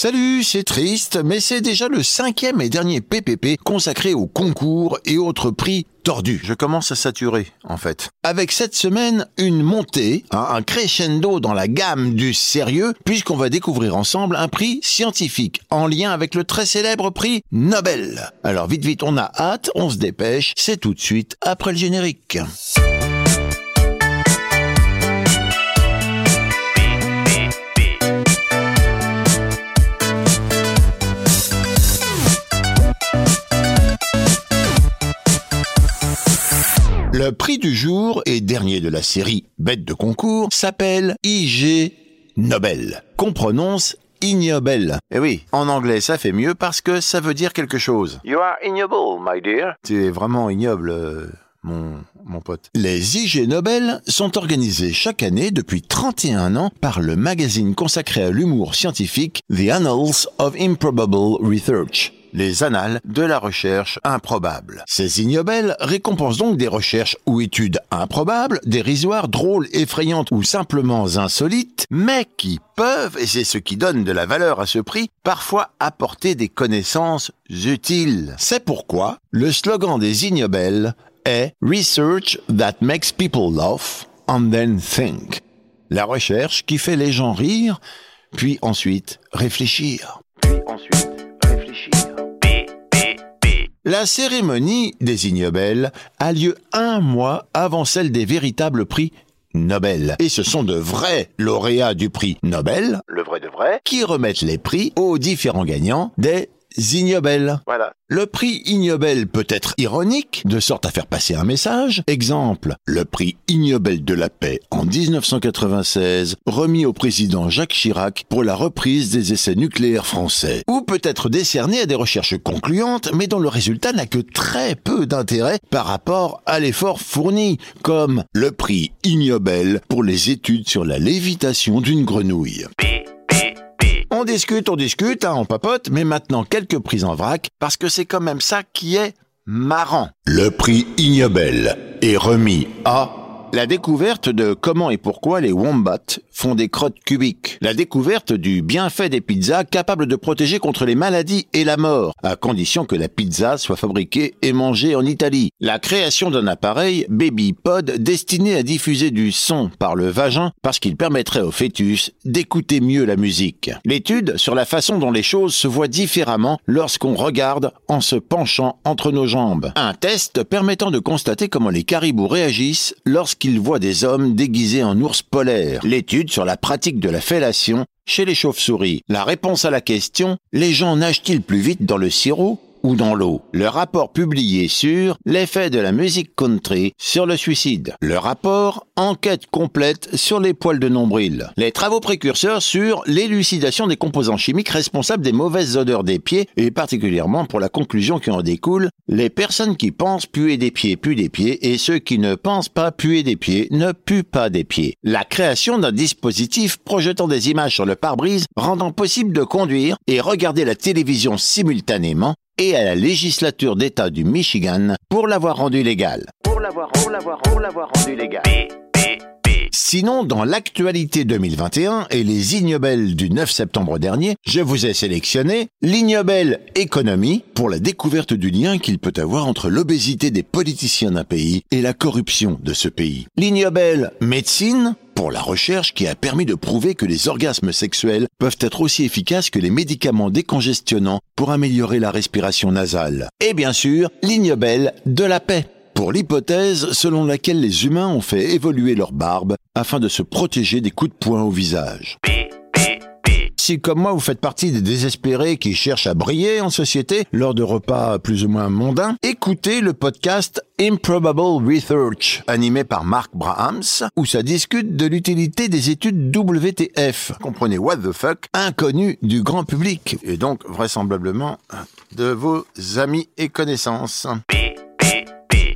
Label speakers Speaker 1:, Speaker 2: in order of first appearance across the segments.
Speaker 1: Salut, c'est triste, mais c'est déjà le cinquième et dernier PPP consacré aux concours et autres prix tordus. Je commence à saturer, en fait. Avec cette semaine, une montée, hein, un crescendo dans la gamme du sérieux, puisqu'on va découvrir ensemble un prix scientifique en lien avec le très célèbre prix Nobel. Alors vite vite, on a hâte, on se dépêche, c'est tout de suite après le générique. Le prix du jour et dernier de la série Bête de concours s'appelle IG Nobel, qu'on prononce ignoble. Eh oui, en anglais ça fait mieux parce que ça veut dire quelque chose.
Speaker 2: You are ignoble, my dear.
Speaker 1: Tu es vraiment ignoble, euh, mon, mon pote. Les IG Nobel sont organisés chaque année depuis 31 ans par le magazine consacré à l'humour scientifique The Annals of Improbable Research les annales de la recherche improbable. Ces ignobels récompensent donc des recherches ou études improbables, dérisoires, drôles, effrayantes ou simplement insolites, mais qui peuvent, et c'est ce qui donne de la valeur à ce prix, parfois apporter des connaissances utiles. C'est pourquoi le slogan des ignobels est Research that makes people laugh and then think. La recherche qui fait les gens rire, puis ensuite réfléchir.
Speaker 2: Puis ensuite, réfléchir.
Speaker 1: La cérémonie des Ignobels a lieu un mois avant celle des véritables prix Nobel. Et ce sont de vrais lauréats du prix Nobel
Speaker 2: Le vrai de vrai.
Speaker 1: qui remettent les prix aux différents gagnants des
Speaker 2: Voilà.
Speaker 1: Le prix Ignobel peut être ironique, de sorte à faire passer un message. Exemple, le prix Ignobel de la paix en 1996, remis au président Jacques Chirac pour la reprise des essais nucléaires français. Ou peut être décerné à des recherches concluantes, mais dont le résultat n'a que très peu d'intérêt par rapport à l'effort fourni, comme le prix Ignobel pour les études sur la lévitation d'une grenouille. On discute, on discute, hein, on papote, mais maintenant quelques prises en vrac, parce que c'est quand même ça qui est marrant. Le prix Ignobel est remis à la découverte de comment et pourquoi les wombats font des crottes cubiques. La découverte du bienfait des pizzas capables de protéger contre les maladies et la mort, à condition que la pizza soit fabriquée et mangée en Italie. La création d'un appareil Baby Pod destiné à diffuser du son par le vagin parce qu'il permettrait au fœtus d'écouter mieux la musique. L'étude sur la façon dont les choses se voient différemment lorsqu'on regarde en se penchant entre nos jambes. Un test permettant de constater comment les caribous réagissent lorsqu'ils voient des hommes déguisés en ours polaires. L'étude sur la pratique de la fellation chez les chauves-souris. La réponse à la question, les gens nagent-ils plus vite dans le sirop ou dans l'eau. Le rapport publié sur l'effet de la musique country sur le suicide. Le rapport enquête complète sur les poils de nombril. Les travaux précurseurs sur l'élucidation des composants chimiques responsables des mauvaises odeurs des pieds et particulièrement pour la conclusion qui en découle, les personnes qui pensent puer des pieds puent des pieds et ceux qui ne pensent pas puer des pieds ne puent pas des pieds. La création d'un dispositif projetant des images sur le pare-brise rendant possible de conduire et regarder la télévision simultanément et à la législature d'État du Michigan pour l'avoir rendu légal.
Speaker 2: Pour l'avoir, pour l'avoir, pour l'avoir rendu légal.
Speaker 1: Sinon, dans l'actualité 2021 et les ignobels du 9 septembre dernier, je vous ai sélectionné l'ignobel économie pour la découverte du lien qu'il peut avoir entre l'obésité des politiciens d'un pays et la corruption de ce pays. L'ignobel médecine pour la recherche qui a permis de prouver que les orgasmes sexuels peuvent être aussi efficaces que les médicaments décongestionnants pour améliorer la respiration nasale. Et bien sûr, l'ignobel de la paix pour l'hypothèse selon laquelle les humains ont fait évoluer leur barbe afin de se protéger des coups de poing au visage. Si comme moi vous faites partie des désespérés qui cherchent à briller en société lors de repas plus ou moins mondains, écoutez le podcast Improbable Research, animé par Mark Brahams, où ça discute de l'utilité des études WTF, comprenez what the fuck, inconnues du grand public, et donc vraisemblablement de vos amis et connaissances.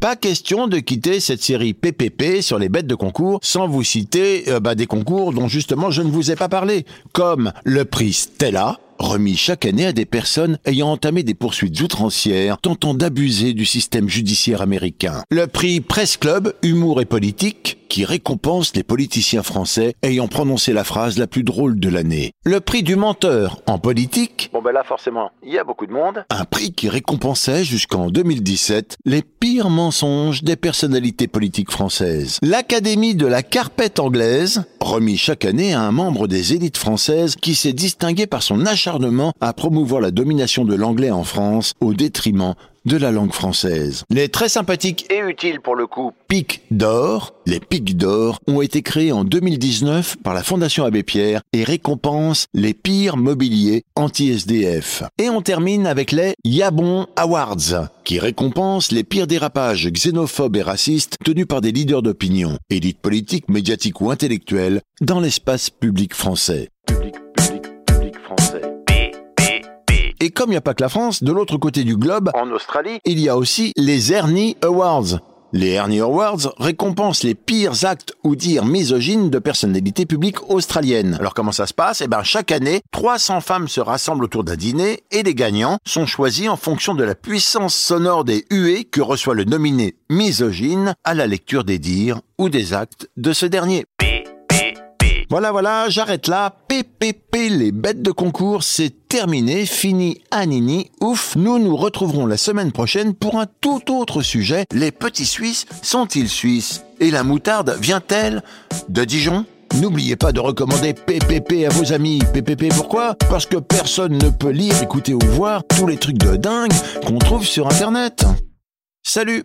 Speaker 1: Pas question de quitter cette série PPP sur les bêtes de concours sans vous citer euh, bah, des concours dont justement je ne vous ai pas parlé, comme le prix Stella, remis chaque année à des personnes ayant entamé des poursuites outrancières tentant d'abuser du système judiciaire américain. Le prix Press Club, humour et politique, qui récompense les politiciens français ayant prononcé la phrase la plus drôle de l'année. Le prix du menteur en politique,
Speaker 2: Bon ben là forcément, il y a beaucoup de monde.
Speaker 1: un prix qui récompensait jusqu'en 2017 les pires mensonges des personnalités politiques françaises. L'Académie de la carpette anglaise, remis chaque année à un membre des élites françaises qui s'est distingué par son acharnement à promouvoir la domination de l'anglais en France au détriment de la langue française. Les très sympathiques
Speaker 2: Et utile pour le coup.
Speaker 1: Pics d'or, les Pics d'or, ont été créés en 2019 par la Fondation Abbé Pierre et récompensent les pires mobiliers anti-SDF. Et on termine avec les Yabon Awards, qui récompensent les pires dérapages xénophobes et racistes tenus par des leaders d'opinion, élites politiques, médiatiques ou intellectuelles, dans l'espace public français. Et comme il n'y a pas que la France, de l'autre côté du globe,
Speaker 2: En Australie,
Speaker 1: il y a aussi les Ernie Awards. Les Ernie Awards récompensent les pires actes ou dires misogynes de personnalités publiques australiennes. Alors comment ça se passe? Eh ben chaque année, 300 femmes se rassemblent autour d'un dîner et les gagnants sont choisis en fonction de la puissance sonore des huées que reçoit le nominé misogyne à la lecture des dires ou des actes de ce dernier. Voilà, voilà, j'arrête là. PPP, les bêtes de concours, c'est terminé, fini, anini, ouf. Nous nous retrouverons la semaine prochaine pour un tout autre sujet. Les petits Suisses sont-ils suisses? Et la moutarde vient-elle de Dijon? N'oubliez pas de recommander PPP à vos amis. PPP pourquoi? Parce que personne ne peut lire, écouter ou voir tous les trucs de dingue qu'on trouve sur Internet. Salut